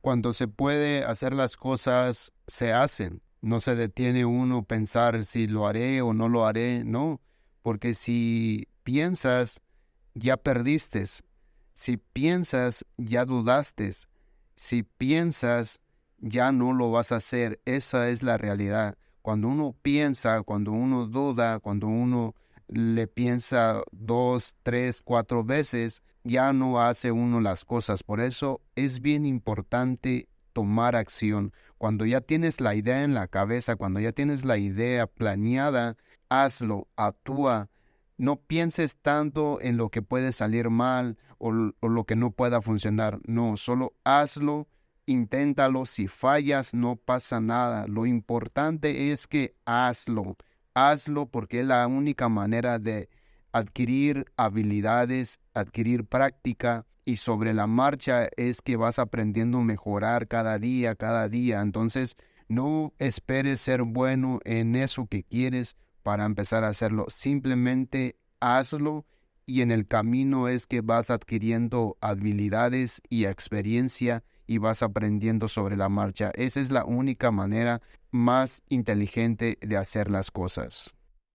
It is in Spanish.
Cuando se puede hacer las cosas, se hacen. No se detiene uno pensar si lo haré o no lo haré, no, porque si piensas, ya perdiste. Si piensas, ya dudaste. Si piensas, ya no lo vas a hacer. Esa es la realidad. Cuando uno piensa, cuando uno duda, cuando uno le piensa dos, tres, cuatro veces, ya no hace uno las cosas. Por eso es bien importante tomar acción. Cuando ya tienes la idea en la cabeza, cuando ya tienes la idea planeada, hazlo, actúa. No pienses tanto en lo que puede salir mal o, lo que no pueda funcionar. No, solo hazlo, inténtalo. Si fallas, no pasa nada. Lo importante es que hazlo. Hazlo porque es la única manera de adquirir habilidades, adquirir práctica y sobre la marcha es que vas aprendiendo a mejorar cada día, cada día. Entonces, no esperes ser bueno en eso que quieres para empezar a hacerlo. Simplemente hazlo y en el camino es que vas adquiriendo habilidades y experiencia y vas aprendiendo sobre la marcha. Esa es la única manera más inteligente de hacer las cosas.